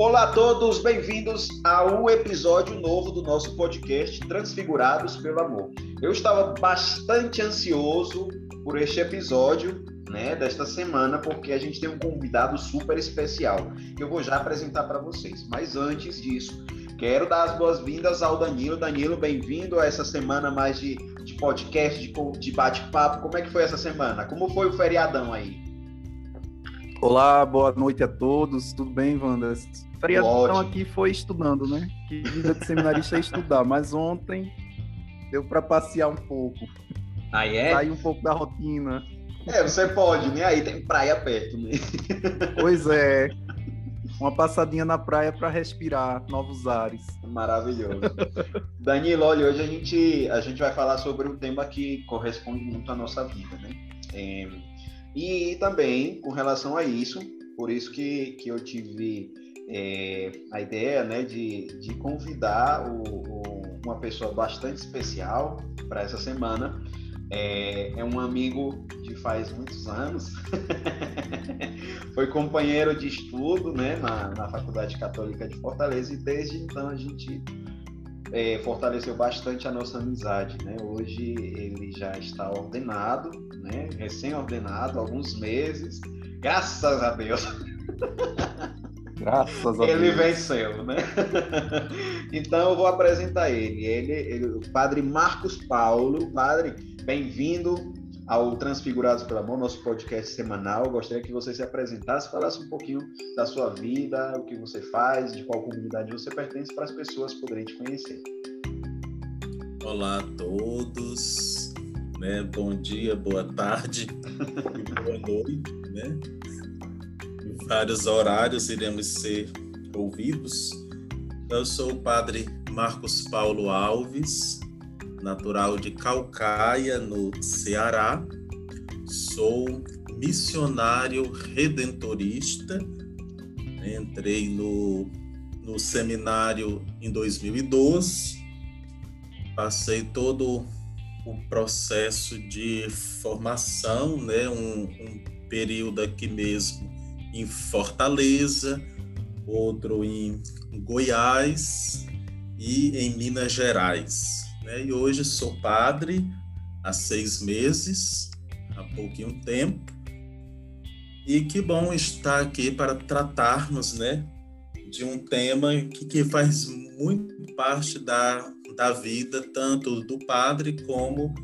Olá a todos, bem-vindos ao episódio novo do nosso podcast Transfigurados pelo Amor. Eu estava bastante ansioso por este episódio, né, desta semana, porque a gente tem um convidado super especial. que Eu vou já apresentar para vocês. Mas antes disso, quero dar as boas-vindas ao Danilo. Danilo, bem-vindo a essa semana mais de, de podcast, de, de bate-papo. Como é que foi essa semana? Como foi o feriadão aí? Olá, boa noite a todos. Tudo bem, Wanda? Feriadão aqui foi estudando, né? Que vida de seminarista é estudar, mas ontem deu para passear um pouco. Aí é? Sair um pouco da rotina. É, você pode, né? Aí tem praia perto, né? Pois é. Uma passadinha na praia para respirar novos ares. Maravilhoso. Danilo, olha, hoje a gente, a gente vai falar sobre um tema que corresponde muito à nossa vida, né? É, e também com relação a isso, por isso que, que eu tive é, a ideia né, de, de convidar o, o, uma pessoa bastante especial para essa semana. É, é, um amigo de faz muitos anos, foi companheiro de estudo né, na, na Faculdade Católica de Fortaleza e desde então a gente é, fortaleceu bastante a nossa amizade. Né? Hoje ele já está ordenado, né? recém-ordenado, alguns meses, graças a Deus. Graças a ele Deus. venceu, né? então eu vou apresentar ele. ele. ele. o padre Marcos Paulo. Padre, bem-vindo ao Transfigurados pelo Amor, nosso podcast semanal. Gostaria que você se apresentasse, falasse um pouquinho da sua vida, o que você faz, de qual comunidade você pertence, para as pessoas poderem te conhecer. Olá a todos, né? Bom dia, boa tarde e boa noite, né? vários horários iremos ser ouvidos. Eu sou o padre Marcos Paulo Alves, natural de Calcaia, no Ceará. Sou missionário redentorista. Entrei no, no seminário em 2012. Passei todo o processo de formação, né? um, um período aqui mesmo em Fortaleza, outro em Goiás e em Minas Gerais. Né? E hoje sou padre há seis meses, há pouquinho tempo. E que bom estar aqui para tratarmos né, de um tema que, que faz muito parte da, da vida, tanto do padre como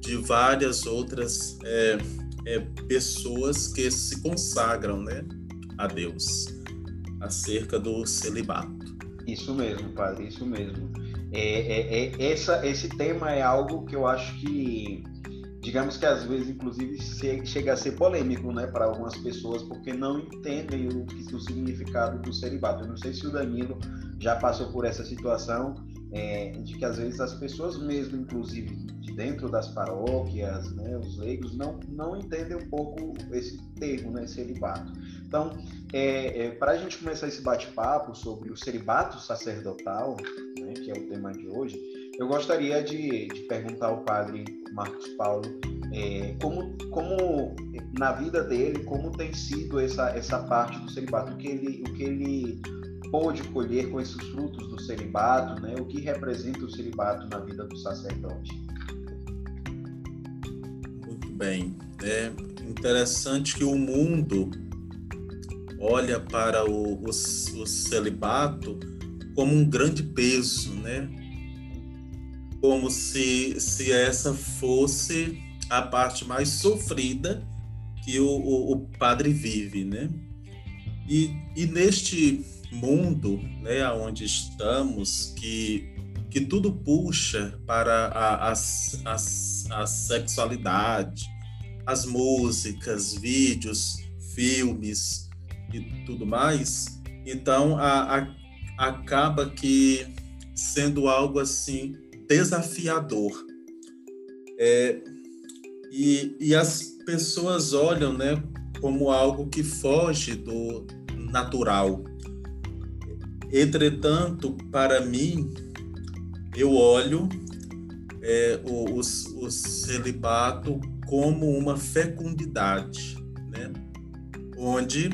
de várias outras é, é, pessoas que se consagram né, a Deus acerca do celibato. Isso mesmo, padre, isso mesmo. É, é, é, essa, esse tema é algo que eu acho que, digamos que às vezes, inclusive, chega a ser polêmico né, para algumas pessoas, porque não entendem o, o significado do celibato. Eu não sei se o Danilo já passou por essa situação, é, de que às vezes as pessoas mesmo, inclusive de dentro das paróquias, né, os leigos, não, não entendem um pouco esse termo, né, celibato. Então, é, é, para a gente começar esse bate-papo sobre o celibato sacerdotal, né, que é o tema de hoje, eu gostaria de, de perguntar ao padre Marcos Paulo é, como, como na vida dele, como tem sido essa, essa parte do celibato, o que ele, o que ele pôde colher com esses frutos do celibato, né? O que representa o celibato na vida do sacerdote? Muito bem. É interessante que o mundo olha para o, o, o celibato como um grande peso, né? Como se, se essa fosse a parte mais sofrida que o, o, o padre vive, né? E, e neste mundo, né, onde estamos, que, que tudo puxa para a, a, a, a sexualidade, as músicas, vídeos, filmes e tudo mais, então a, a, acaba que sendo algo assim desafiador. É, e, e as pessoas olham né, como algo que foge do natural, Entretanto, para mim, eu olho é, o, o, o celibato como uma fecundidade, né? onde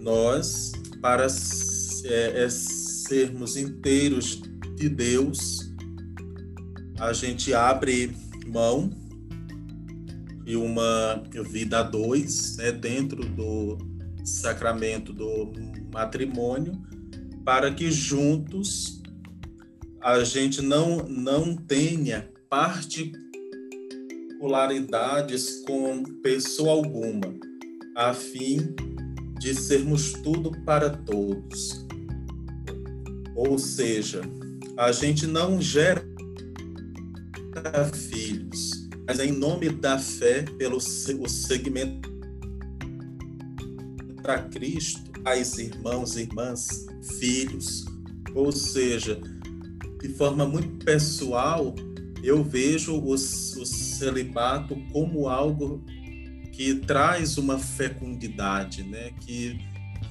nós, para é, é sermos inteiros de Deus, a gente abre mão de uma vida a dois, né, dentro do sacramento do matrimônio, para que juntos a gente não, não tenha particularidades com pessoa alguma, a fim de sermos tudo para todos. Ou seja, a gente não gera filhos, mas em nome da fé, pelo o segmento para Cristo, as irmãos e irmãs, filhos, ou seja, de forma muito pessoal, eu vejo o, o celibato como algo que traz uma fecundidade, né? que,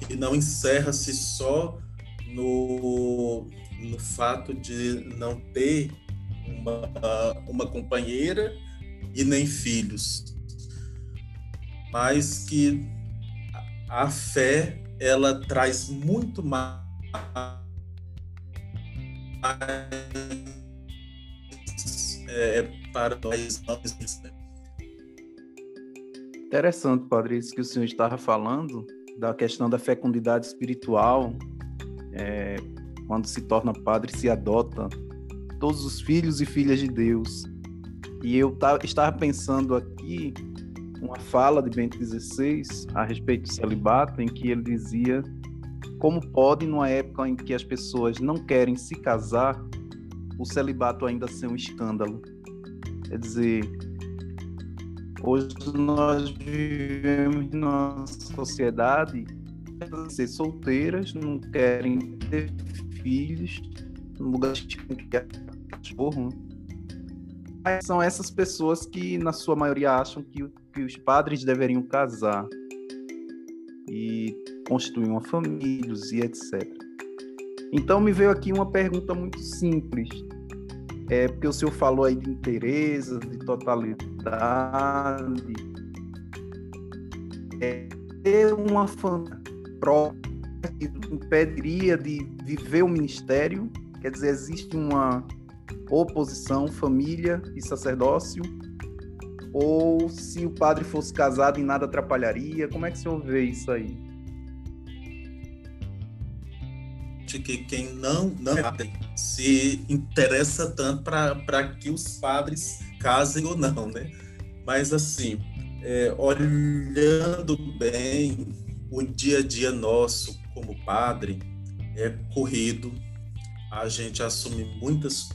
que não encerra-se só no, no fato de não ter uma, uma companheira e nem filhos, mas que a fé ela traz muito mais é, para nós. Né? Interessante, Padre, isso que o senhor estava falando, da questão da fecundidade espiritual, é, quando se torna padre, se adota todos os filhos e filhas de Deus. E eu estava pensando aqui uma fala de Bento XVI a respeito do celibato, em que ele dizia como pode, numa época em que as pessoas não querem se casar, o celibato ainda ser um escândalo. Quer dizer, hoje nós vivemos numa sociedade ser solteiras, não querem ter filhos, no lugar de cachorro. Mas são essas pessoas que, na sua maioria, acham que, que os padres deveriam casar e constituir uma família e etc. Então me veio aqui uma pergunta muito simples. É porque o senhor falou aí de interesse, de totalidade. É, ter uma família própria impediria de viver o ministério? Quer dizer, existe uma oposição, família e sacerdócio? Ou se o padre fosse casado e nada atrapalharia? Como é que o senhor vê isso aí? Que quem não, não se interessa tanto para que os padres casem ou não, né? Mas assim, é, olhando bem o dia a dia nosso como padre é corrido, a gente assume muitas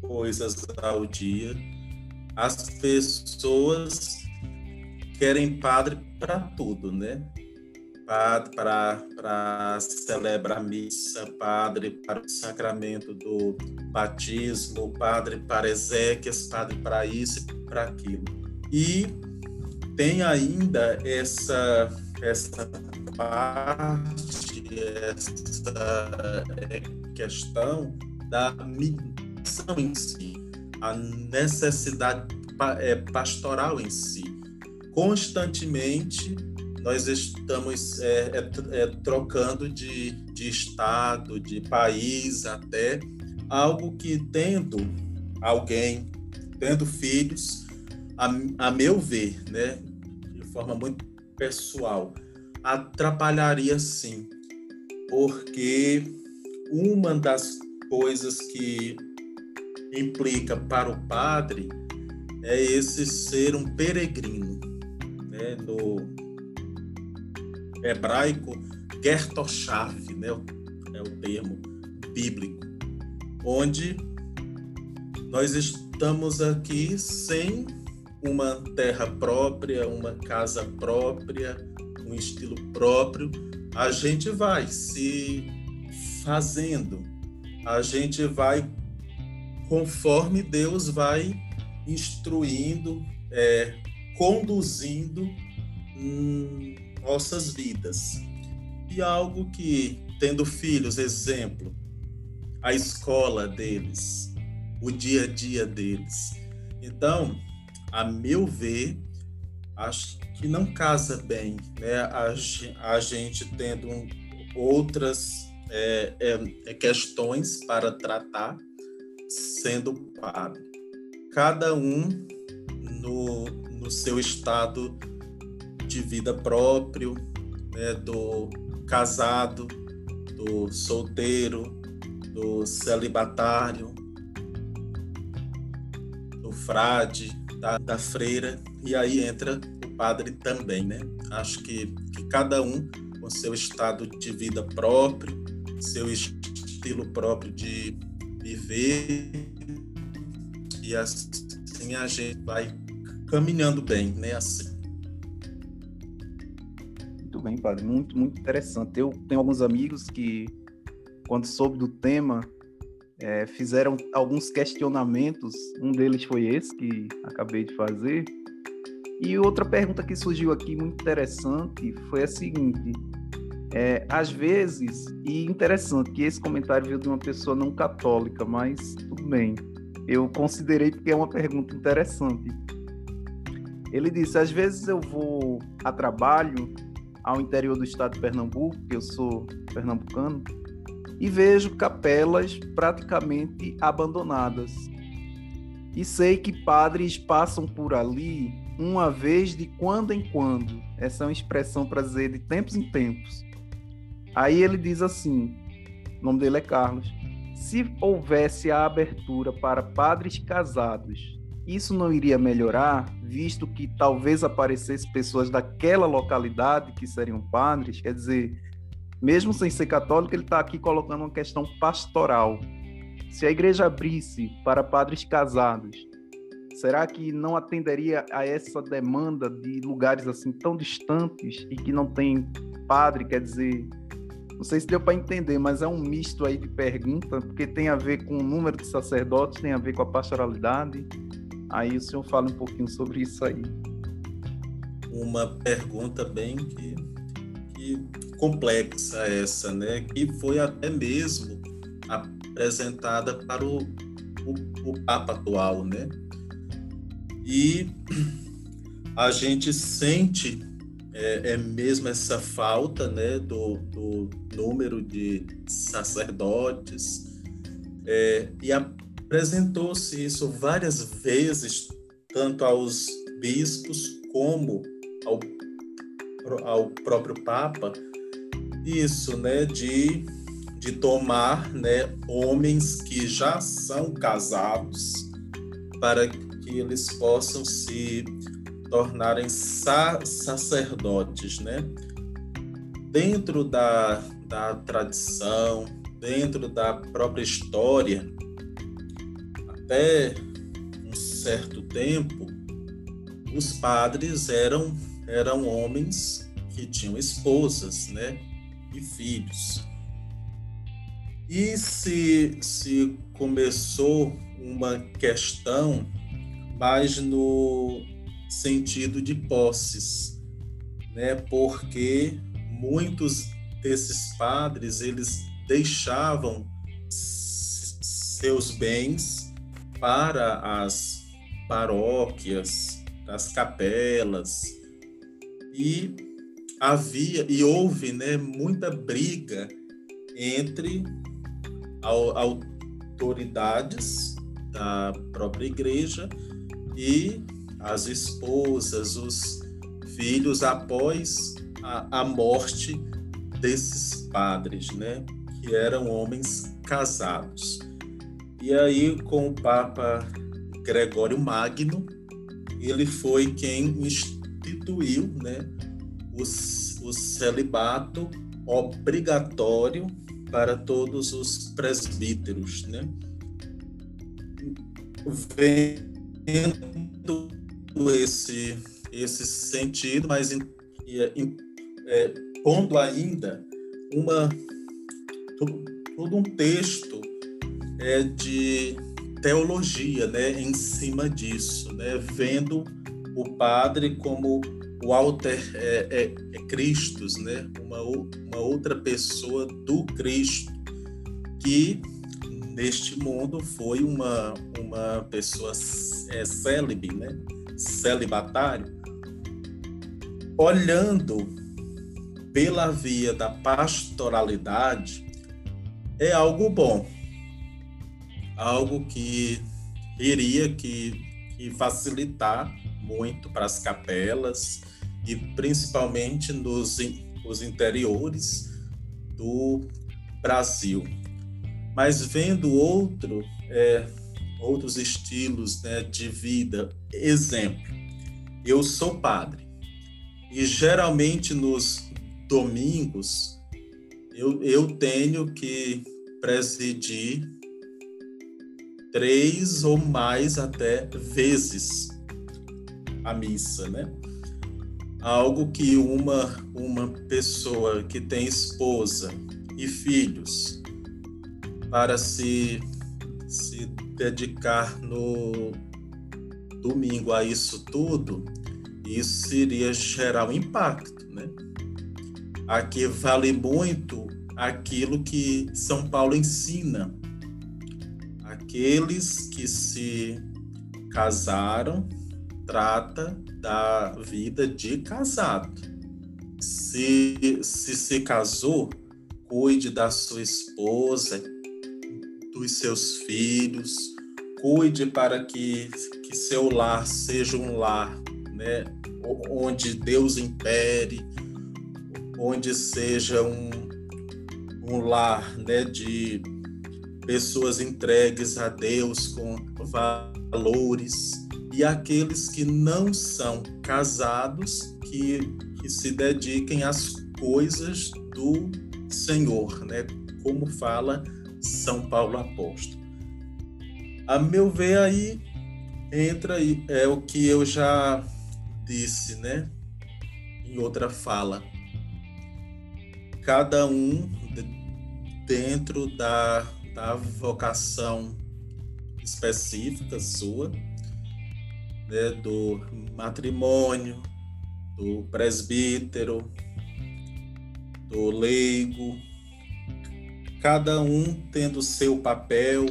coisas ao dia. As pessoas querem padre para tudo, né? Padre para celebrar missa, padre para o sacramento do batismo, padre para exéquias, padre para isso e para aquilo. E tem ainda essa essa parte, essa é, questão da missão em si, a necessidade é, pastoral em si. Constantemente nós estamos é, é, é, trocando de, de estado, de país até, algo que tendo alguém, tendo filhos, a, a meu ver, né, de forma muito pessoal atrapalharia sim, porque uma das coisas que implica para o padre é esse ser um peregrino, né? No hebraico, Gertoshav, né? É o termo bíblico, onde nós estamos aqui sem uma terra própria, uma casa própria, um estilo próprio, a gente vai se fazendo, a gente vai conforme Deus vai instruindo, é, conduzindo hum, nossas vidas. E algo que, tendo filhos, exemplo, a escola deles, o dia a dia deles. Então, a meu ver, acho que não casa bem, né? A, a gente tendo outras é, é, é, questões para tratar sendo padre. Cada um no, no seu estado de vida próprio, né, do casado, do solteiro, do celibatário, do frade, da, da freira, e aí entra o padre também, né? Acho que, que cada um com seu estado de vida próprio, seu estilo próprio de viver, e assim a gente vai caminhando bem, né? Assim. Muito bem, padre. Muito, muito interessante. Eu tenho alguns amigos que, quando soube do tema, é, fizeram alguns questionamentos. Um deles foi esse que acabei de fazer. E outra pergunta que surgiu aqui muito interessante foi a seguinte: é, às vezes, e interessante que esse comentário veio de uma pessoa não católica, mas tudo bem. Eu considerei porque é uma pergunta interessante. Ele disse: às vezes eu vou a trabalho ao interior do estado de Pernambuco, que eu sou pernambucano, e vejo capelas praticamente abandonadas. E sei que padres passam por ali uma vez de quando em quando. Essa é uma expressão para dizer de tempos em tempos. Aí ele diz assim: o nome dele é Carlos. Se houvesse a abertura para padres casados isso não iria melhorar, visto que talvez aparecesse pessoas daquela localidade que seriam padres? Quer dizer, mesmo sem ser católico, ele está aqui colocando uma questão pastoral. Se a igreja abrisse para padres casados, será que não atenderia a essa demanda de lugares assim tão distantes e que não tem padre? Quer dizer, não sei se deu para entender, mas é um misto aí de pergunta, porque tem a ver com o número de sacerdotes, tem a ver com a pastoralidade. Aí o senhor fala um pouquinho sobre isso aí. Uma pergunta bem que, que complexa essa, né? Que foi até mesmo apresentada para o, o, o Papa atual, né? E a gente sente é, é, mesmo essa falta né, do, do número de sacerdotes é, e a Apresentou-se isso várias vezes, tanto aos bispos como ao, ao próprio Papa, isso, né, de, de tomar, né, homens que já são casados para que eles possam se tornarem sa sacerdotes, né? Dentro da, da tradição, dentro da própria história, até um certo tempo, os padres eram, eram homens que tinham esposas, né? E filhos. E se, se começou uma questão mais no sentido de posses, né? Porque muitos desses padres eles deixavam seus bens para as paróquias, as capelas e havia e houve, né, muita briga entre autoridades da própria igreja e as esposas, os filhos após a, a morte desses padres, né, que eram homens casados. E aí, com o Papa Gregório Magno, ele foi quem instituiu né, o, o celibato obrigatório para todos os presbíteros. Né? Vendo esse, esse sentido, mas é, pondo ainda uma, todo, todo um texto é, de teologia, né, em cima disso, né, vendo o padre como o alter é, é, é Christus, né, uma, uma outra pessoa do Cristo que neste mundo foi uma uma pessoa é, célibe, né, celibatário, olhando pela via da pastoralidade é algo bom, algo que iria que, que facilitar muito para as capelas e principalmente nos os interiores do Brasil. Mas vendo outro, é, outros estilos né, de vida, exemplo, eu sou padre e geralmente nos domingos eu, eu tenho que presidir três ou mais até vezes a missa, né? Algo que uma uma pessoa que tem esposa e filhos para se se dedicar no domingo a isso tudo, isso iria gerar um impacto, né? Aqui vale muito aquilo que São Paulo ensina. Aqueles que se casaram trata da vida de casado. Se se, se casou, cuide da sua esposa, dos seus filhos, cuide para que, que seu lar seja um lar né, onde Deus impere, onde seja um, um lar né, de pessoas entregues a Deus com valores e aqueles que não são casados que, que se dediquem às coisas do Senhor, né? Como fala São Paulo Apóstolo. A meu ver aí entra aí é o que eu já disse, né? Em outra fala. Cada um dentro da, da vocação específica sua, né, do matrimônio, do presbítero, do leigo, cada um tendo seu papel,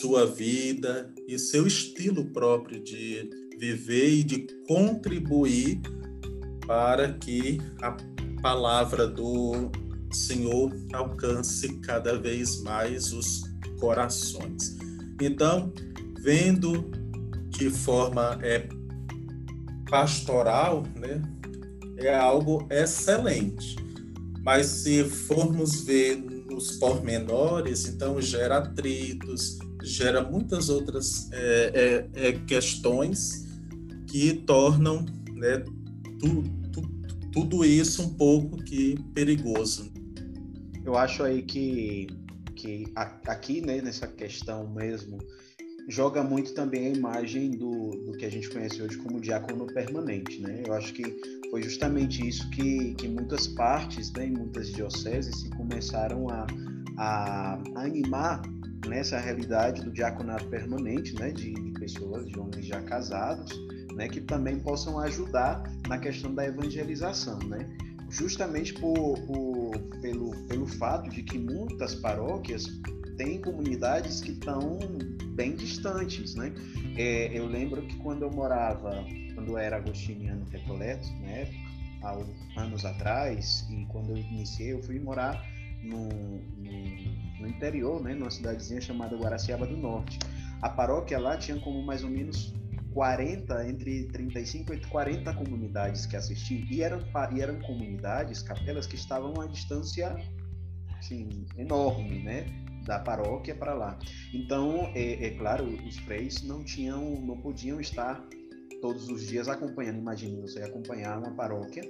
sua vida e seu estilo próprio de viver e de contribuir para que a palavra do Senhor alcance cada vez mais os corações. Então, vendo de forma é, pastoral, né, é algo excelente. Mas se formos ver nos pormenores, então gera atritos, gera muitas outras é, é, é questões que tornam né, tu, tu, tudo isso um pouco que perigoso. Eu acho aí que, que aqui, né, nessa questão mesmo joga muito também a imagem do, do que a gente conhece hoje como diácono permanente, né? Eu acho que foi justamente isso que, que muitas partes, né, muitas dioceses, se começaram a, a, a animar nessa realidade do diaconato permanente, né, de, de pessoas, de homens já casados, né, que também possam ajudar na questão da evangelização, né? Justamente por, por, pelo, pelo fato de que muitas paróquias têm comunidades que estão bem distantes, né? É, eu lembro que quando eu morava, quando eu era agostiniano Recoleto, né, há anos atrás, e quando eu iniciei, eu fui morar no, no, no interior, né, numa cidadezinha chamada Guaraciaba do Norte. A paróquia lá tinha como mais ou menos 40, entre 35 e 40 comunidades que assistiam, e eram, e eram comunidades, capelas que estavam a distância assim, enorme, né? da paróquia para lá. Então, é, é, claro, os freis não tinham, não podiam estar todos os dias acompanhando. Imagine você acompanhar uma paróquia,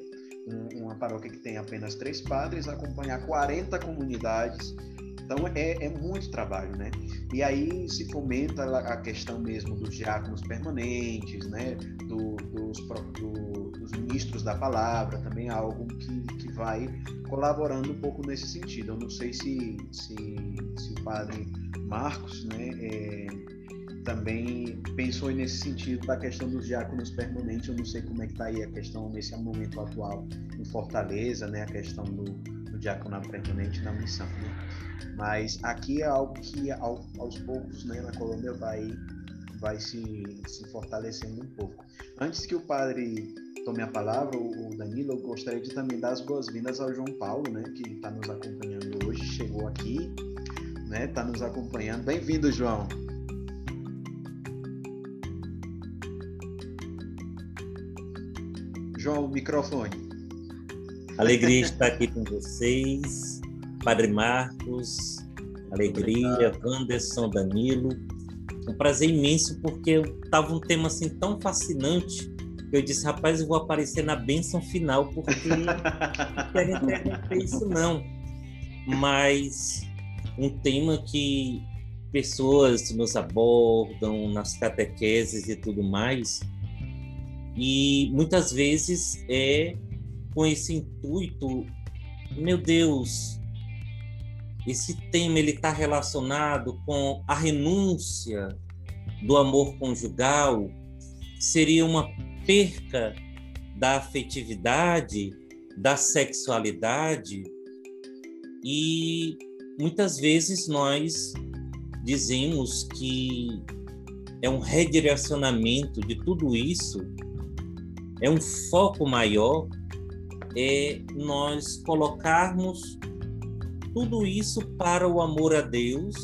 um, uma paróquia que tem apenas três padres, acompanhar 40 comunidades. Então é, é muito trabalho, né? E aí se fomenta a questão mesmo dos diáconos permanentes, né? Do, dos, do, dos ministros da palavra, também algo que, que vai colaborando um pouco nesse sentido. Eu não sei se, se, se o padre Marcos né, é, também pensou nesse sentido da questão dos diáconos permanentes. Eu não sei como é que está aí a questão nesse momento atual em Fortaleza, né, a questão do, do diaconato permanente na missão. Né? Mas aqui é algo que ao, aos poucos né, na Colômbia vai, vai se, se fortalecendo um pouco. Antes que o padre tome a palavra, o Danilo, eu gostaria de também dar as boas-vindas ao João Paulo, né, que está nos acompanhando hoje, chegou aqui, né, está nos acompanhando. Bem-vindo, João. João, microfone. Alegria estar aqui com vocês, Padre Marcos, alegria, Anderson, Danilo. Um prazer imenso, porque estava um tema assim tão fascinante que eu disse, rapaz, eu vou aparecer na bênção final, porque não quero interromper isso não. Mas um tema que pessoas nos abordam nas catequeses e tudo mais, e muitas vezes é com esse intuito, meu Deus, esse tema ele está relacionado com a renúncia do amor conjugal, seria uma perca da afetividade, da sexualidade, e muitas vezes nós dizemos que é um redirecionamento de tudo isso é um foco maior, é nós colocarmos tudo isso para o amor a Deus,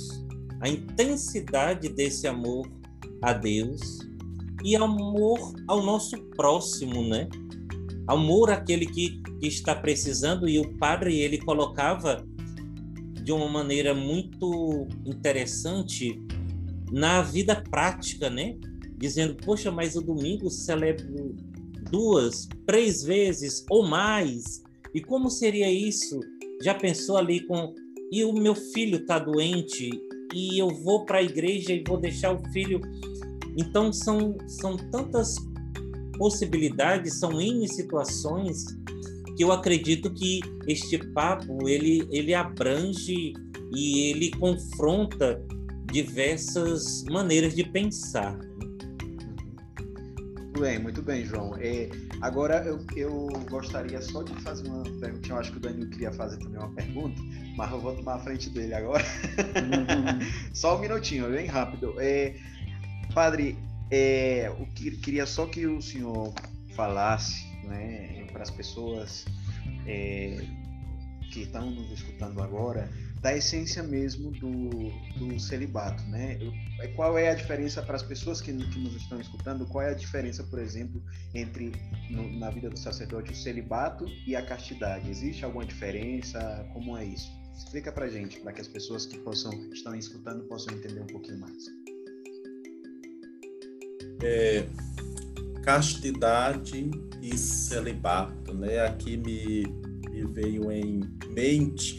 a intensidade desse amor a Deus e amor ao nosso próximo, né? Amor àquele que, que está precisando e o padre ele colocava de uma maneira muito interessante na vida prática, né? Dizendo, poxa, mas o domingo celebro duas, três vezes ou mais. E como seria isso? Já pensou ali com e o meu filho está doente e eu vou para a igreja e vou deixar o filho. Então são são tantas possibilidades, são N situações que eu acredito que este papo ele ele abrange e ele confronta diversas maneiras de pensar. Muito bem, muito bem, João. É, agora eu, eu gostaria só de fazer uma pergunta. Eu acho que o Danilo queria fazer também uma pergunta, mas eu vou tomar a frente dele agora. Uhum. só um minutinho, bem rápido. É, padre, é, eu queria só que o senhor falasse né, para as pessoas é, que estão nos escutando agora da essência mesmo do, do celibato, né? É, qual é a diferença para as pessoas que, que nos estão escutando? Qual é a diferença, por exemplo, entre no, na vida do sacerdote o celibato e a castidade? Existe alguma diferença? Como é isso? Explica para gente, para que as pessoas que possam estão escutando possam entender um pouquinho mais. É, castidade e celibato, né? Aqui me, me veio em mente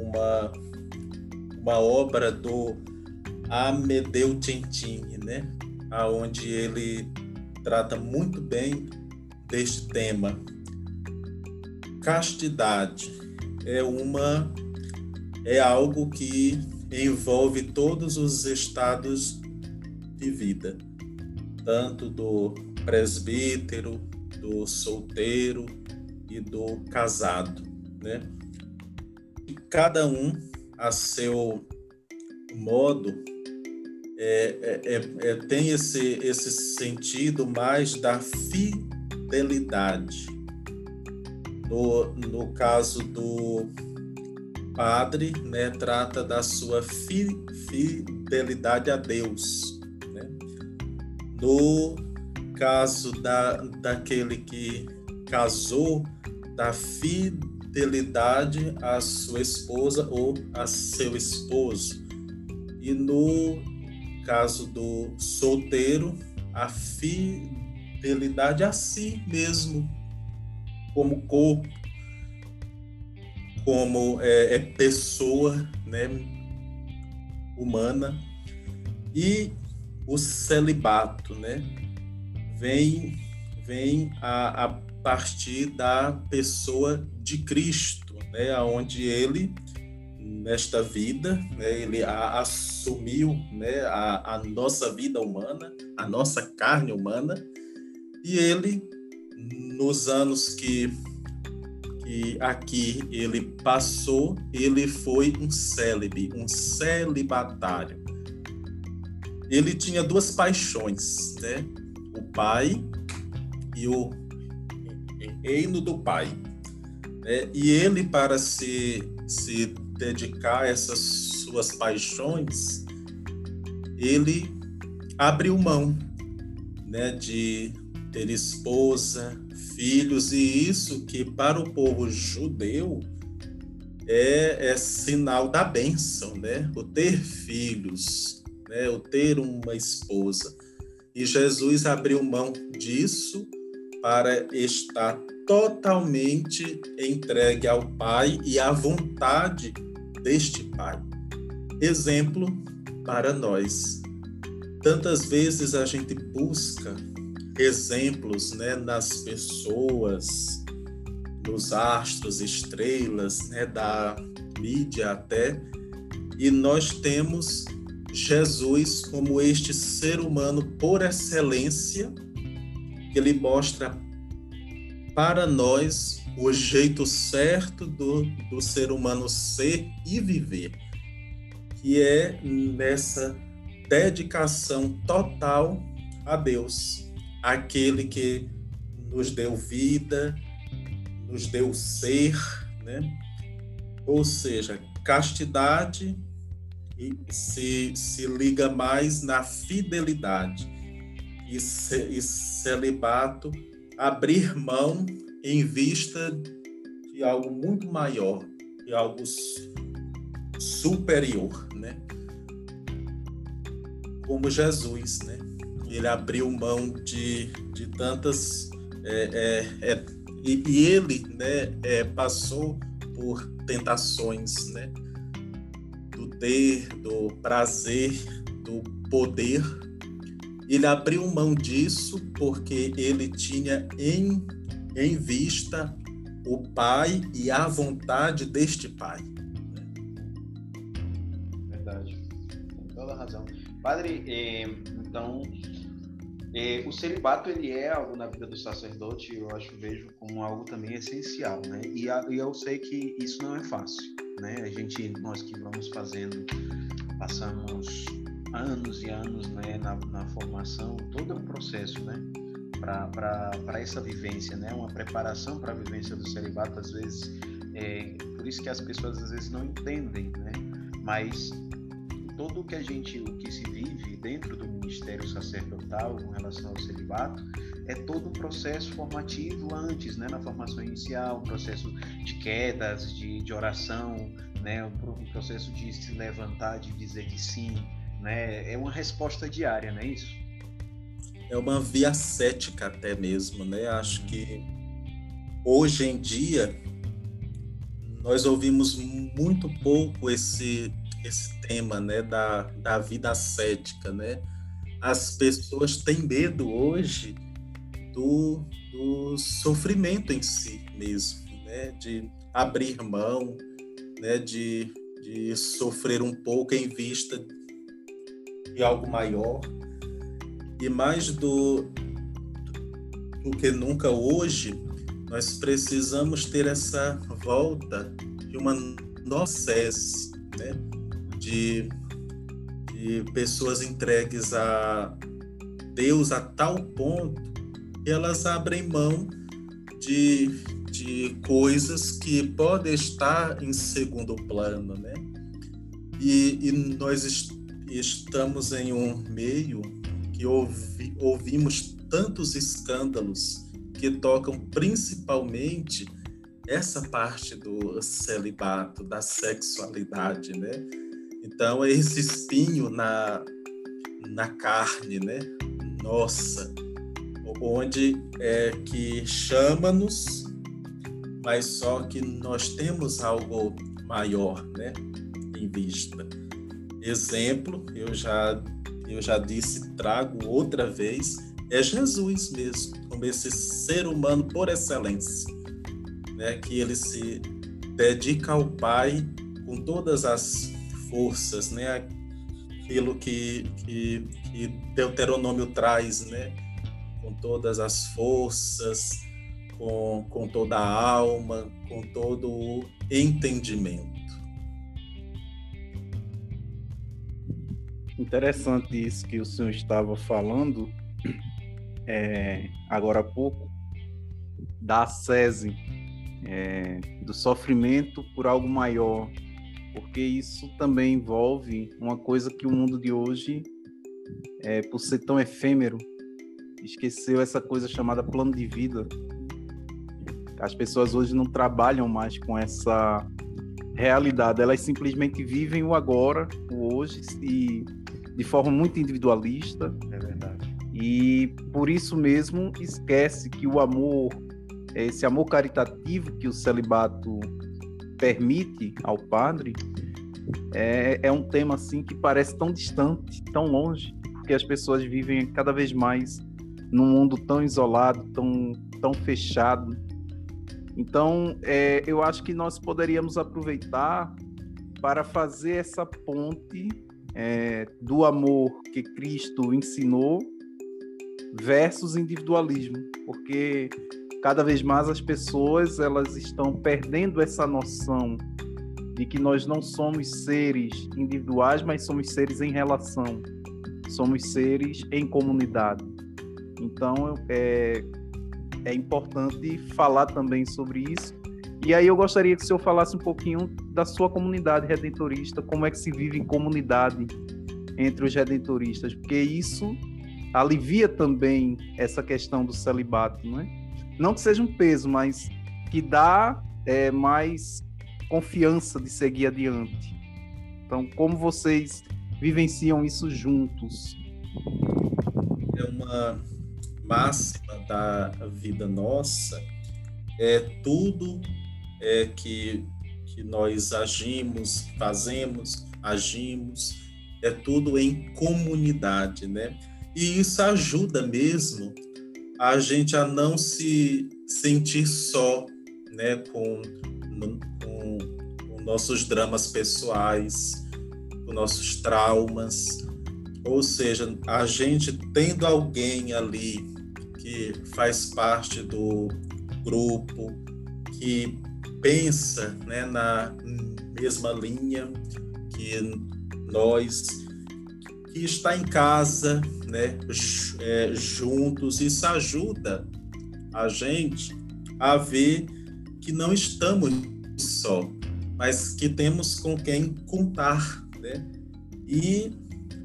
uma, uma obra do Amedeu Centini, né? Aonde ele trata muito bem deste tema. Castidade é uma é algo que envolve todos os estados de vida, tanto do presbítero, do solteiro e do casado, né? Cada um a seu modo é, é, é, é, tem esse, esse sentido mais da fidelidade. No, no caso do padre, né, trata da sua fi, fidelidade a Deus. Né? No caso da, daquele que casou, da fidelidade fidelidade à sua esposa ou a seu esposo. E no caso do solteiro, a fidelidade a si mesmo, como corpo, como é, é pessoa né, humana. E o celibato, né? Vem, vem a, a partir da pessoa de Cristo, né, onde ele nesta vida, né, ele a, assumiu né, a, a nossa vida humana, a nossa carne humana, e ele nos anos que que aqui ele passou, ele foi um célebre, um celibatário. Ele tinha duas paixões, né? O pai e o reino do Pai. Né? E ele, para se, se dedicar a essas suas paixões, ele abriu mão né, de ter esposa, filhos, e isso que para o povo judeu é, é sinal da bênção, né? O ter filhos, né? o ter uma esposa. E Jesus abriu mão disso para estar totalmente entregue ao Pai e à vontade deste Pai. Exemplo para nós. Tantas vezes a gente busca exemplos né, nas pessoas, nos astros, estrelas, né, da mídia até, e nós temos Jesus como este ser humano por excelência, que ele mostra para nós o jeito certo do, do ser humano ser e viver, que é nessa dedicação total a Deus, aquele que nos deu vida, nos deu ser, né? Ou seja, castidade se, se liga mais na fidelidade e, ce, e celibato abrir mão em vista de algo muito maior, de algo superior, né? Como Jesus, né? Ele abriu mão de, de tantas é, é, é, e, e, ele, né, é, passou por tentações, né? Do ter, do prazer, do poder. Ele abriu mão disso porque ele tinha em em vista o Pai e a vontade deste Pai. Verdade, com toda razão. Padre, eh, então, eh, o celibato ele é algo na vida do sacerdote, eu acho, vejo como algo também essencial, né? E eu sei que isso não é fácil, né? A gente, nós que vamos fazendo, passamos anos e anos né, na, na formação, todo é um processo, né? para essa vivência, né? Uma preparação para a vivência do celibato, às vezes, é, por isso que as pessoas às vezes não entendem, né? Mas todo o que a gente, o que se vive dentro do ministério sacerdotal com relação ao celibato, é todo um processo formativo antes, né? Na formação inicial, um processo de quedas, de, de oração, né? Um, processo de se levantar, de dizer que sim, né? É uma resposta diária, não é isso? é uma via cética até mesmo, né? Acho que hoje em dia nós ouvimos muito pouco esse esse tema, né, da, da vida cética, né? As pessoas têm medo hoje do, do sofrimento em si mesmo, né? De abrir mão, né? De, de sofrer um pouco em vista de algo maior e mais do, do que nunca hoje, nós precisamos ter essa volta de uma nocese, né? de, de pessoas entregues a Deus a tal ponto que elas abrem mão de, de coisas que podem estar em segundo plano, né? E, e nós estamos em um meio que ouvi, ouvimos tantos escândalos que tocam principalmente essa parte do celibato, da sexualidade, né? Então, é esse espinho na, na carne, né? Nossa, onde é que chama-nos, mas só que nós temos algo maior, né? Em vista. Exemplo, eu já eu já disse, trago outra vez, é Jesus mesmo, como esse ser humano por excelência, né? que ele se dedica ao Pai com todas as forças, né? aquilo que, que, que Deuteronômio traz, né? com todas as forças, com, com toda a alma, com todo o entendimento. Interessante isso que o senhor estava falando é, agora há pouco, da ascese, é, do sofrimento por algo maior, porque isso também envolve uma coisa que o mundo de hoje, é, por ser tão efêmero, esqueceu essa coisa chamada plano de vida. As pessoas hoje não trabalham mais com essa realidade, elas simplesmente vivem o agora, o hoje, e de forma muito individualista. É verdade. E por isso mesmo esquece que o amor, esse amor caritativo que o celibato permite ao padre, é, é um tema assim que parece tão distante, tão longe, porque as pessoas vivem cada vez mais num mundo tão isolado, tão, tão fechado. Então, é, eu acho que nós poderíamos aproveitar para fazer essa ponte é, do amor que Cristo ensinou versus individualismo, porque cada vez mais as pessoas elas estão perdendo essa noção de que nós não somos seres individuais, mas somos seres em relação, somos seres em comunidade. Então é, é importante falar também sobre isso. E aí eu gostaria que o senhor falasse um pouquinho da sua comunidade redentorista, como é que se vive em comunidade entre os redentoristas, porque isso alivia também essa questão do celibato, não é? Não que seja um peso, mas que dá é, mais confiança de seguir adiante. Então, como vocês vivenciam isso juntos? É uma máxima da vida nossa, é tudo é que, que nós agimos, fazemos, agimos, é tudo em comunidade, né? E isso ajuda mesmo a gente a não se sentir só, né, com, com, com nossos dramas pessoais, com nossos traumas, ou seja, a gente tendo alguém ali que faz parte do grupo, que pensa né, na mesma linha que nós, que está em casa, né, é, juntos, isso ajuda a gente a ver que não estamos só, mas que temos com quem contar, né? E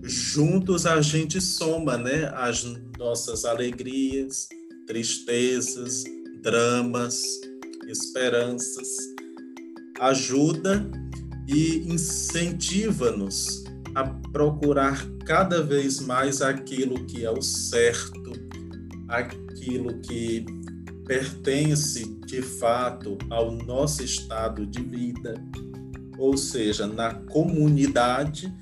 juntos a gente soma, né, as nossas alegrias, tristezas, dramas, esperanças. Ajuda e incentiva-nos a procurar cada vez mais aquilo que é o certo, aquilo que pertence de fato ao nosso estado de vida. Ou seja, na comunidade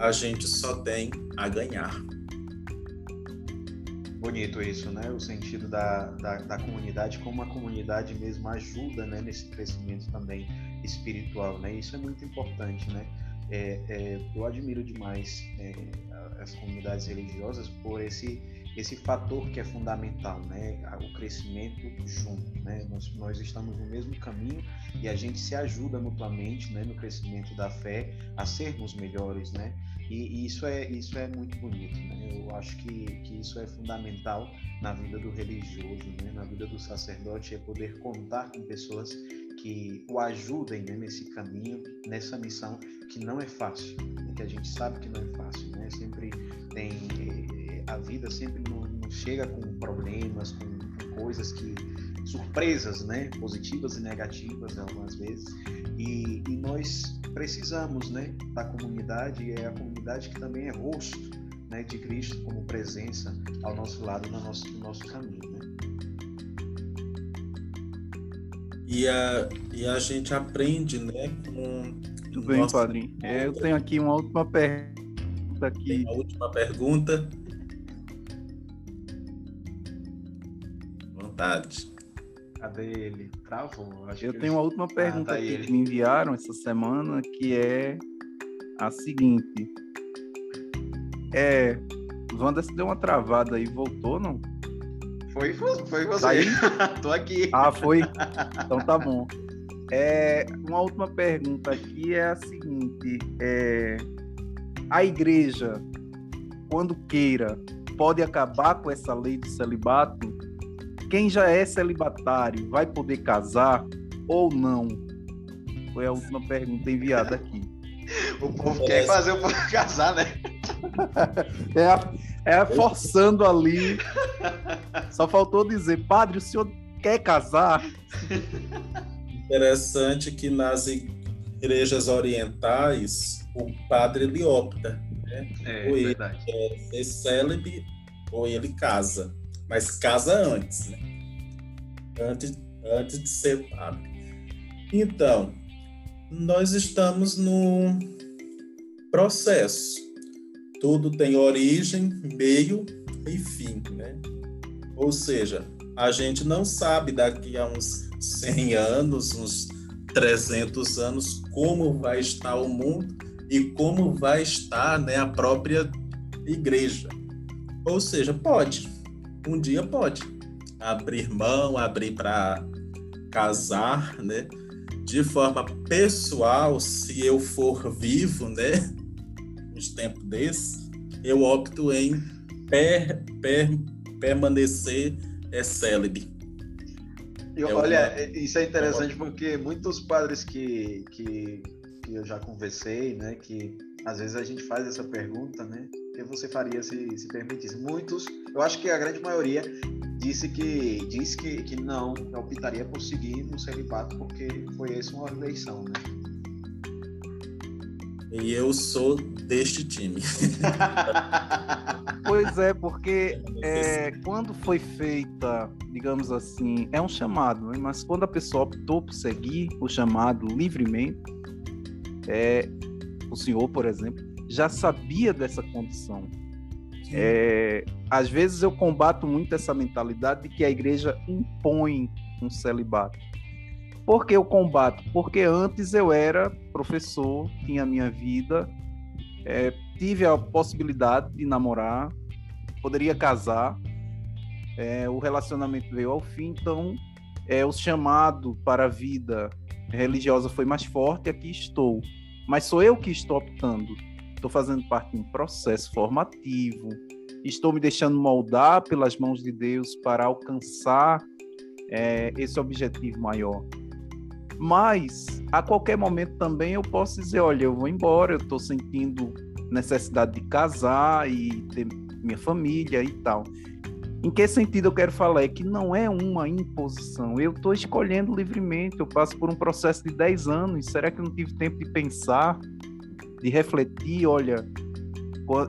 a gente só tem a ganhar. Bonito isso, né? O sentido da, da, da, comunidade, como a comunidade mesmo ajuda né, nesse crescimento também espiritual, né? Isso é muito importante, né? É, é, eu admiro demais é, as comunidades religiosas por esse esse fator que é fundamental, né? O crescimento junto, né? Nós, nós estamos no mesmo caminho e a gente se ajuda mutuamente, né? No crescimento da fé a sermos melhores, né? E, e isso é isso é muito bonito, né? Eu acho que, que isso é fundamental na vida do religioso, né? Na vida do sacerdote é poder contar com pessoas que o ajudem né? nesse caminho, nessa missão que não é fácil, né? que a gente sabe que não é fácil, né? Sempre tem eh, a vida sempre não, não chega com problemas, com, com, coisas que surpresas, né? Positivas e negativas algumas vezes. E, e nós precisamos, né? Da comunidade é a comunidade que também é rosto, né? De Cristo como presença ao nosso lado no nosso no nosso caminho, né? E a, e a gente aprende, né, com tudo bem, Nossa, padrinho. É, eu tenho aqui uma última pergunta aqui. Tem uma última pergunta. Vontade. Cadê ele? Travou. Acho eu tenho uma última pergunta ah, tá aqui que me enviaram essa semana, que é a seguinte. É, Wanda se deu uma travada aí, voltou, não? Foi, foi você. Tá aí? Tô aqui. Ah, foi? Então tá bom. É, uma última pergunta aqui é a seguinte: é, a igreja, quando queira, pode acabar com essa lei do celibato? Quem já é celibatário vai poder casar ou não? Foi a última pergunta enviada aqui. O povo quer fazer o povo casar, né? é, é forçando ali. Só faltou dizer, padre, o senhor quer casar? Interessante que nas igrejas orientais o padre ele opta, né? É, ou ele quer ser célebre ou ele casa, mas casa antes, né? Antes, antes de ser padre. Então, nós estamos no processo. Tudo tem origem, meio e fim, né? Ou seja, a gente não sabe daqui a uns 100 anos, uns 300 anos, como vai estar o mundo e como vai estar né, a própria igreja. Ou seja, pode, um dia pode abrir mão, abrir para casar, né? De forma pessoal, se eu for vivo, né? Nos tempos desses, eu opto em per, per, permanecer é célebre. Eu, é olha, uma... isso é interessante porque muitos padres que, que, que, eu já conversei, né, que às vezes a gente faz essa pergunta, né, você faria se, se permitisse? Muitos, eu acho que a grande maioria disse que diz que, que não, que optaria por seguir no celibato porque foi essa uma eleição, né? E eu sou deste time. pois é, porque é, quando foi feita, digamos assim, é um chamado, né? mas quando a pessoa optou por seguir o chamado livremente, é, o senhor, por exemplo, já sabia dessa condição. É, às vezes eu combato muito essa mentalidade de que a igreja impõe um celibato. Por que eu combato? Porque antes eu era professor, tinha a minha vida, é, tive a possibilidade de namorar, poderia casar, é, o relacionamento veio ao fim, então é, o chamado para a vida religiosa foi mais forte, aqui estou. Mas sou eu que estou optando, estou fazendo parte de um processo formativo, estou me deixando moldar pelas mãos de Deus para alcançar é, esse objetivo maior. Mas a qualquer momento também eu posso dizer, olha, eu vou embora, eu estou sentindo necessidade de casar e ter minha família e tal. Em que sentido eu quero falar? É que não é uma imposição. Eu estou escolhendo livremente. Eu passo por um processo de 10 anos. Será que eu não tive tempo de pensar, de refletir? Olha,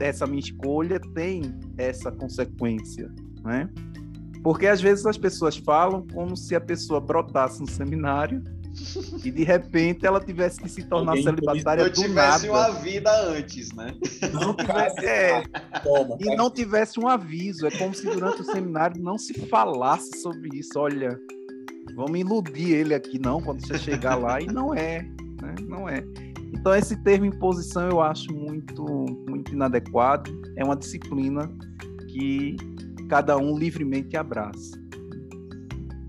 essa minha escolha tem essa consequência, né? Porque às vezes as pessoas falam como se a pessoa brotasse no seminário e de repente ela tivesse que se tornar Alguém celibatária do tivesse uma vida antes, né? Não tivesse, é, Toma, e não tivesse um aviso. É como se durante o seminário não se falasse sobre isso. Olha, vamos iludir ele aqui, não, quando você chegar lá. E não é, né? Não é. Então esse termo imposição eu acho muito, muito inadequado. É uma disciplina que cada um livremente abraça.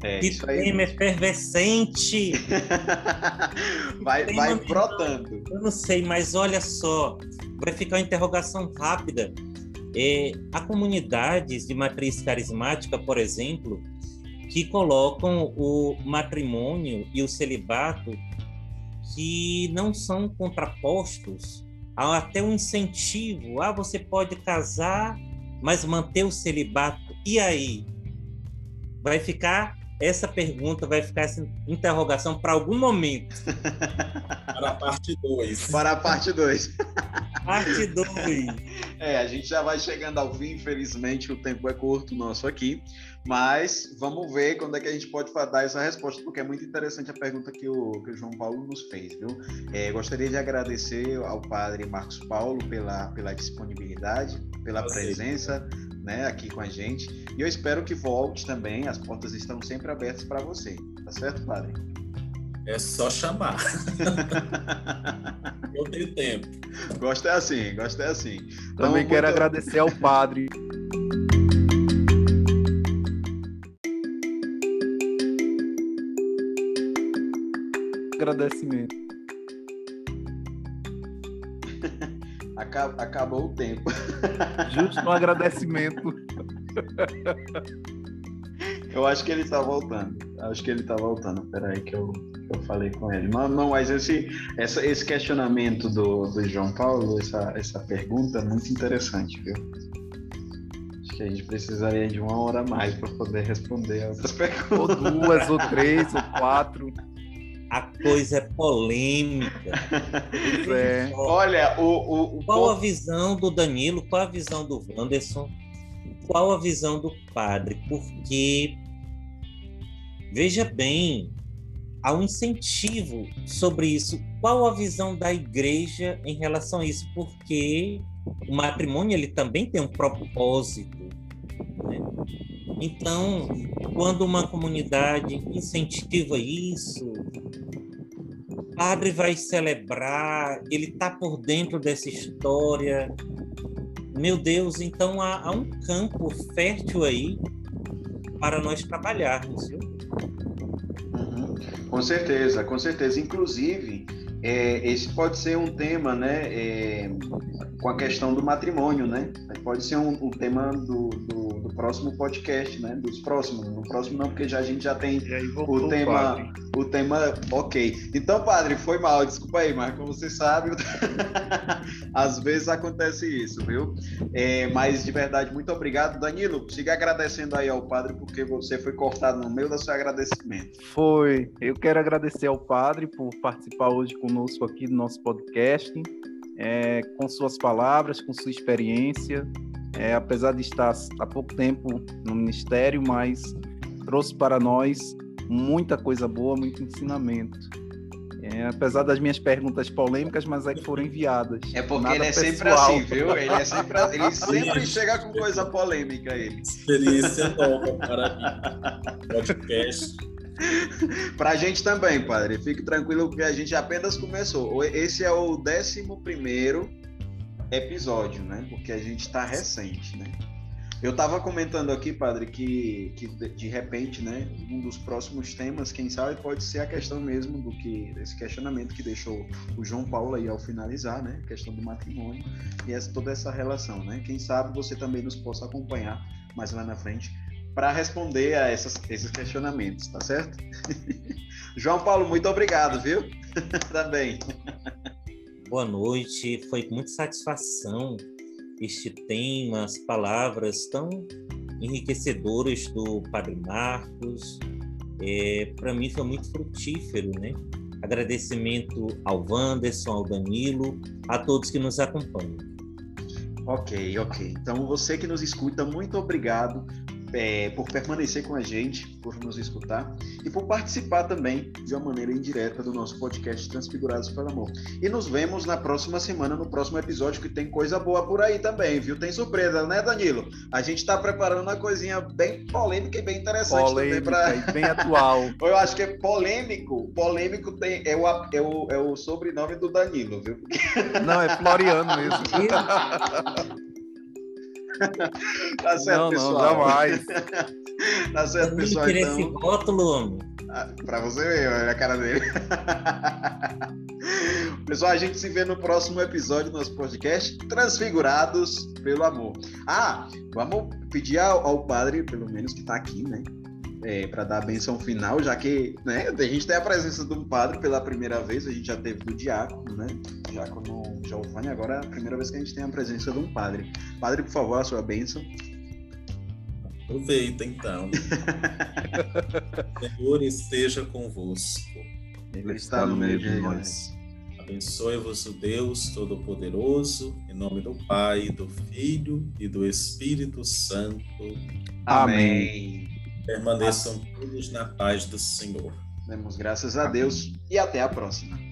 É, que tema efervescente! vai vai brotando. Eu não sei, mas olha só, vai ficar uma interrogação rápida. É, há comunidades de matriz carismática, por exemplo, que colocam o matrimônio e o celibato que não são contrapostos. Há até um incentivo. Ah, você pode casar, mas manter o celibato. E aí? Vai ficar essa pergunta vai ficar essa interrogação para algum momento. para a parte 2. Para a parte 2. Parte 2. É, a gente já vai chegando ao fim, infelizmente o tempo é curto nosso aqui, mas vamos ver quando é que a gente pode dar essa resposta, porque é muito interessante a pergunta que o, que o João Paulo nos fez, viu? É, gostaria de agradecer ao padre Marcos Paulo pela, pela disponibilidade, pela presença né, aqui com a gente. E eu espero que volte também. As portas estão sempre abertas para você. Tá certo, padre? É só chamar. eu tenho tempo. Gosto é assim, gosto é assim. Então, também quero muito... agradecer ao padre. Agradecimento. acabou o tempo. Justo no agradecimento. Eu acho que ele está voltando. Acho que ele está voltando. Peraí que eu, eu falei com ele. Não, não mas esse, essa, esse questionamento do, do João Paulo, essa, essa pergunta é muito interessante, viu? Acho que a gente precisaria de uma hora a mais para poder responder outras perguntas. Ou duas, ou três, ou quatro. A coisa é polêmica. É. Olha, o, o, o, qual a visão do Danilo? Qual a visão do Wanderson? Qual a visão do padre? Porque veja bem, há um incentivo sobre isso. Qual a visão da igreja em relação a isso? Porque o matrimônio ele também tem um propósito. Né? Então, quando uma comunidade incentiva isso, padre vai celebrar, ele está por dentro dessa história. Meu Deus, então há, há, um campo fértil aí para nós trabalharmos, viu? Uhum. Com certeza, com certeza. Inclusive, é, esse pode ser um tema, né, é, com a questão do matrimônio, né? Pode ser um, um tema do, do, do, próximo podcast, né? Dos próximos. No próximo não, porque já a gente já tem o tema, o tema. Ok. Então, padre, foi mal. Desculpa aí, mas como você sabe, às vezes acontece isso, viu? É, mas de verdade, muito obrigado, Danilo. Siga agradecendo aí ao padre porque você foi cortado no meio do seu agradecimento. Foi. Eu quero agradecer ao padre por participar hoje conosco aqui do nosso podcast é, com suas palavras, com sua experiência. É, apesar de estar há pouco tempo no ministério, mas trouxe para nós muita coisa boa, muito ensinamento. É, apesar das minhas perguntas polêmicas, mas é que foram enviadas. É porque Nada ele é pessoal. sempre assim, viu? Ele, é sempre, ele sempre chega com coisa polêmica, ele. Experiência nova para mim. Podcast. Para a gente também, padre. Fique tranquilo que a gente apenas começou. Esse é o 11 episódio, né? Porque a gente está recente, né? Eu estava comentando aqui, padre, que, que de repente, né, um dos próximos temas, quem sabe, pode ser a questão mesmo do que esse questionamento que deixou o João Paulo aí ao finalizar, né, a questão do matrimônio e essa, toda essa relação, né? Quem sabe você também nos possa acompanhar mais lá na frente para responder a essas, esses questionamentos, tá certo? João Paulo, muito obrigado, viu? Também. Boa noite, foi com muita satisfação este tema, as palavras tão enriquecedoras do Padre Marcos. É, para mim foi muito frutífero, né? Agradecimento ao Wanderson, ao Danilo, a todos que nos acompanham. Ok, ok. Então, você que nos escuta, muito obrigado é, por permanecer com a gente, por nos escutar e por participar também de uma maneira indireta do nosso podcast Transfigurados pelo Amor. E nos vemos na próxima semana, no próximo episódio, que tem coisa boa por aí também, viu? Tem surpresa, né, Danilo? A gente está preparando uma coisinha bem polêmica e bem interessante polêmica também para. bem atual. Eu acho que é polêmico. Polêmico tem, é, o, é, o, é o sobrenome do Danilo, viu? Não, é Floriano mesmo. tá certo, não, pessoal. Não, jamais. tá certo, pessoal. Então... esse rótulo, homem. Ah, pra você ver, olha a cara dele. Pessoal, a gente se vê no próximo episódio do nosso podcast Transfigurados pelo Amor. Ah, vamos pedir ao, ao padre, pelo menos que está aqui, né? É, para dar a benção final, já que né, a gente tem a presença de um padre pela primeira vez, a gente já teve do diácono, né? Diácono Giovanni, agora é a primeira vez que a gente tem a presença de um padre. Padre, por favor, a sua bênção. Aproveita então. Senhor esteja convosco. Ele está no meio de nós. Abençoe-vos o Deus Todo-Poderoso, em nome do Pai, do Filho e do Espírito Santo. Amém. Permaneçam todos na paz do Senhor. Demos graças a Deus e até a próxima.